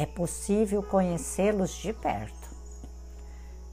É possível conhecê-los de perto.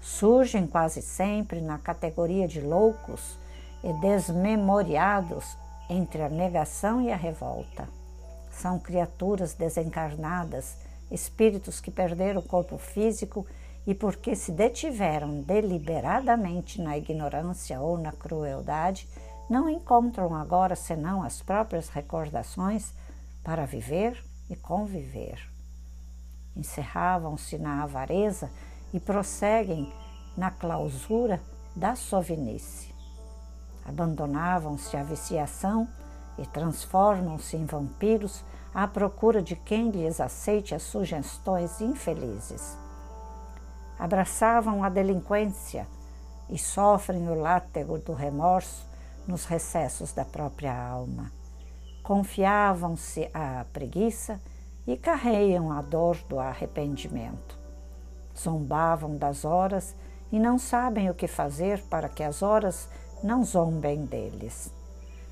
Surgem quase sempre na categoria de loucos e desmemoriados entre a negação e a revolta. São criaturas desencarnadas, espíritos que perderam o corpo físico e porque se detiveram deliberadamente na ignorância ou na crueldade, não encontram agora senão as próprias recordações para viver e conviver encerravam-se na avareza e prosseguem na clausura da sovinice. Abandonavam-se à viciação e transformam-se em vampiros à procura de quem lhes aceite as sugestões infelizes. Abraçavam a delinquência e sofrem o látego do remorso nos recessos da própria alma. Confiavam-se à preguiça e carreiam a dor do arrependimento. Zombavam das horas e não sabem o que fazer para que as horas não zombem deles.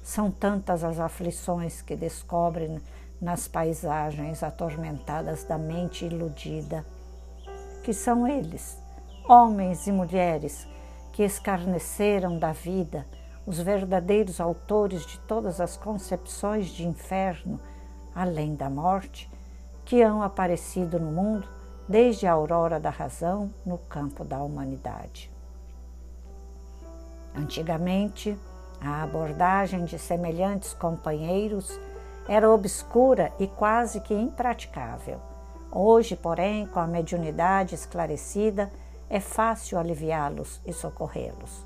São tantas as aflições que descobrem nas paisagens atormentadas da mente iludida, que são eles, homens e mulheres, que escarneceram da vida, os verdadeiros autores de todas as concepções de inferno, além da morte, que hão aparecido no mundo desde a aurora da razão no campo da humanidade. Antigamente, a abordagem de semelhantes companheiros era obscura e quase que impraticável. Hoje, porém, com a mediunidade esclarecida, é fácil aliviá-los e socorrê-los.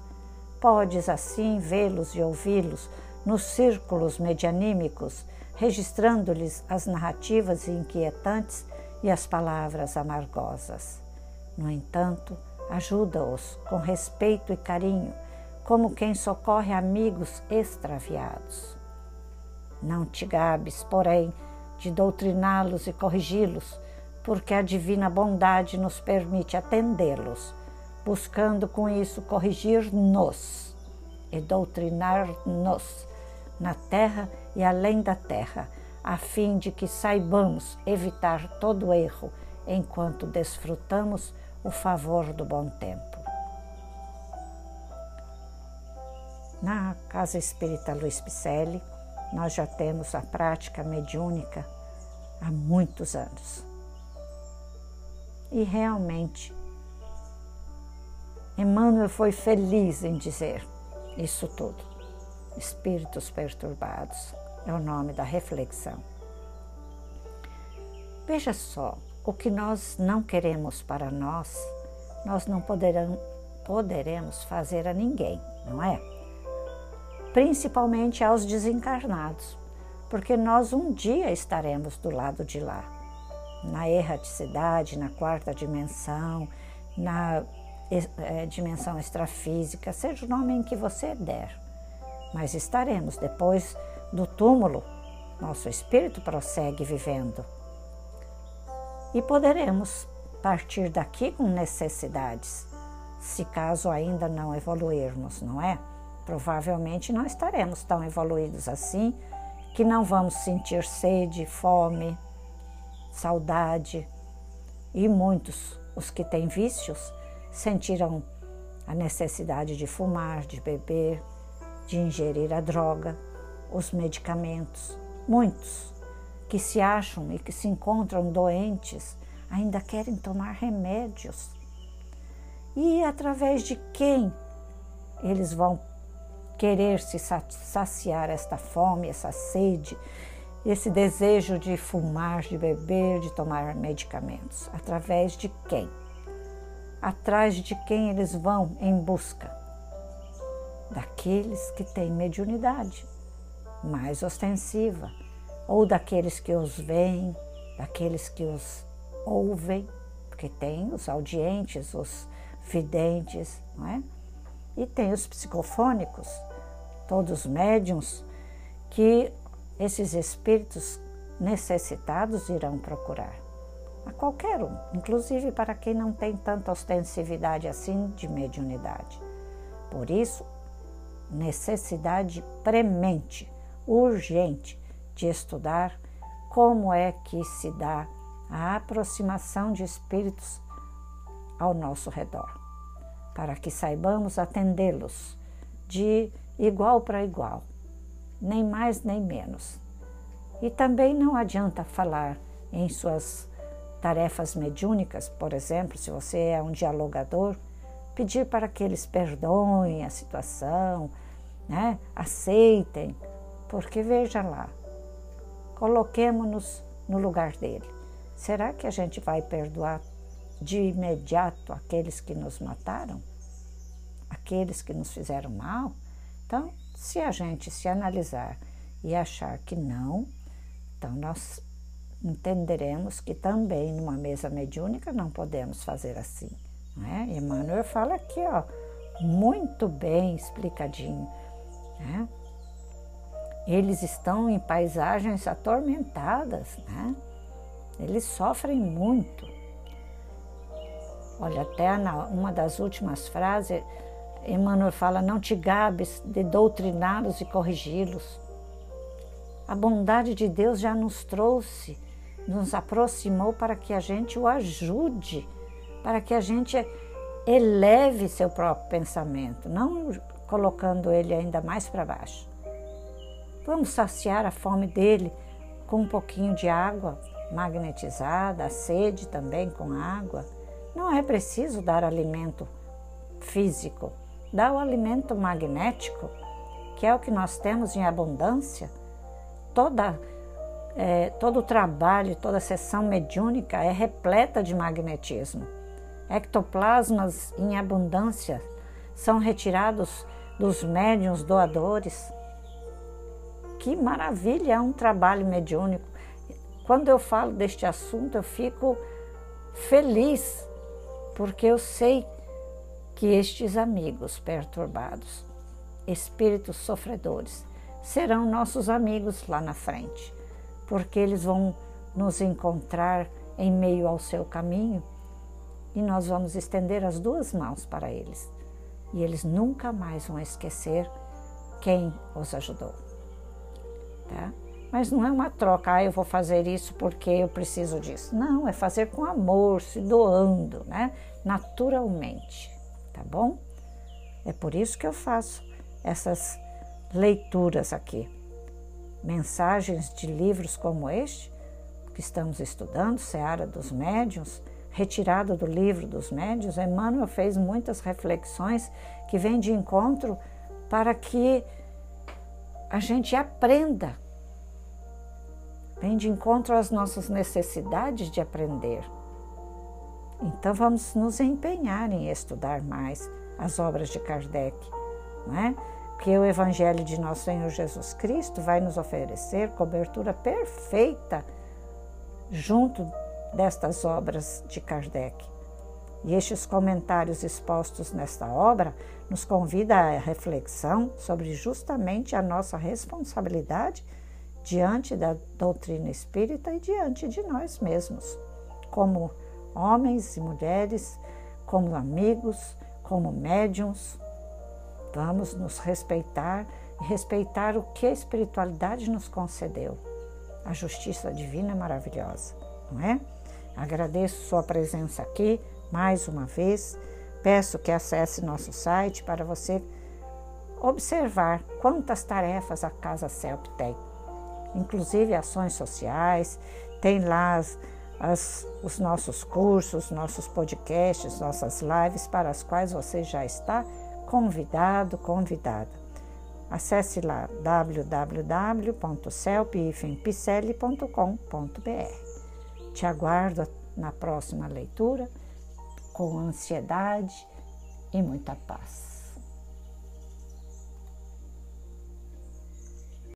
Podes assim vê-los e ouvi-los nos círculos medianímicos registrando-lhes as narrativas inquietantes e as palavras amargosas. No entanto, ajuda-os com respeito e carinho, como quem socorre amigos extraviados. Não te gabes, porém, de doutriná-los e corrigi-los, porque a divina bondade nos permite atendê-los, buscando com isso corrigir-nos e doutrinar-nos na terra e além da terra, a fim de que saibamos evitar todo erro enquanto desfrutamos o favor do bom tempo. Na Casa Espírita Luiz Picelli, nós já temos a prática mediúnica há muitos anos. E realmente, Emmanuel foi feliz em dizer isso tudo. Espíritos perturbados é o nome da reflexão. Veja só, o que nós não queremos para nós, nós não poderão, poderemos fazer a ninguém, não é? Principalmente aos desencarnados, porque nós um dia estaremos do lado de lá, na erraticidade, na quarta dimensão, na é, dimensão extrafísica, seja o nome em que você der mas estaremos depois do túmulo. Nosso espírito prossegue vivendo. E poderemos partir daqui com necessidades, se caso ainda não evoluirmos, não é? Provavelmente não estaremos tão evoluídos assim que não vamos sentir sede, fome, saudade. E muitos, os que têm vícios, sentirão a necessidade de fumar, de beber, de ingerir a droga, os medicamentos. Muitos que se acham e que se encontram doentes ainda querem tomar remédios. E através de quem eles vão querer se saciar esta fome, essa sede, esse desejo de fumar, de beber, de tomar medicamentos? Através de quem? Atrás de quem eles vão em busca? Daqueles que têm mediunidade mais ostensiva, ou daqueles que os veem, daqueles que os ouvem, porque tem os audientes, os videntes, não é? E tem os psicofônicos, todos médiums, que esses espíritos necessitados irão procurar. A qualquer um, inclusive para quem não tem tanta ostensividade assim de mediunidade. Por isso, necessidade premente, urgente de estudar como é que se dá a aproximação de espíritos ao nosso redor, para que saibamos atendê-los de igual para igual, nem mais nem menos. E também não adianta falar em suas tarefas mediúnicas, por exemplo, se você é um dialogador, pedir para que eles perdoem a situação? Aceitem, porque veja lá, coloquemos-nos no lugar dele. Será que a gente vai perdoar de imediato aqueles que nos mataram? Aqueles que nos fizeram mal? Então, se a gente se analisar e achar que não, então nós entenderemos que também numa mesa mediúnica não podemos fazer assim. Né? Emmanuel fala aqui, ó, muito bem explicadinho. Né? Eles estão em paisagens atormentadas, né? eles sofrem muito. Olha, até na, uma das últimas frases, Emmanuel fala: Não te gabes de doutriná-los e corrigi-los. A bondade de Deus já nos trouxe, nos aproximou para que a gente o ajude para que a gente eleve seu próprio pensamento, não colocando ele ainda mais para baixo. Vamos saciar a fome dele com um pouquinho de água magnetizada, a sede também com água. Não é preciso dar alimento físico, dá o alimento magnético, que é o que nós temos em abundância. Toda, é, todo o trabalho, toda a sessão mediúnica é repleta de magnetismo. Ectoplasmas em abundância são retirados dos médiuns doadores. Que maravilha, é um trabalho mediúnico. Quando eu falo deste assunto, eu fico feliz, porque eu sei que estes amigos perturbados, espíritos sofredores, serão nossos amigos lá na frente, porque eles vão nos encontrar em meio ao seu caminho e nós vamos estender as duas mãos para eles. E eles nunca mais vão esquecer quem os ajudou. Tá? Mas não é uma troca, ah, eu vou fazer isso porque eu preciso disso. Não, é fazer com amor, se doando, né? Naturalmente, tá bom? É por isso que eu faço essas leituras aqui. Mensagens de livros como este, que estamos estudando, Seara dos Médiuns, retirado do livro dos médios, Emmanuel fez muitas reflexões que vêm de encontro para que a gente aprenda, vem de encontro às nossas necessidades de aprender. Então vamos nos empenhar em estudar mais as obras de Kardec, não é? que o Evangelho de nosso Senhor Jesus Cristo vai nos oferecer cobertura perfeita junto destas obras de Kardec. E estes comentários expostos nesta obra nos convida à reflexão sobre justamente a nossa responsabilidade diante da doutrina espírita e diante de nós mesmos, como homens e mulheres, como amigos, como médiums. Vamos nos respeitar e respeitar o que a espiritualidade nos concedeu. A justiça divina é maravilhosa, não é? Agradeço sua presença aqui mais uma vez. Peço que acesse nosso site para você observar quantas tarefas a Casa CELP tem, inclusive ações sociais, tem lá as, as, os nossos cursos, nossos podcasts, nossas lives para as quais você já está convidado, convidada. Acesse lá www.celpifempicele.com.br. Te aguardo na próxima leitura com ansiedade e muita paz.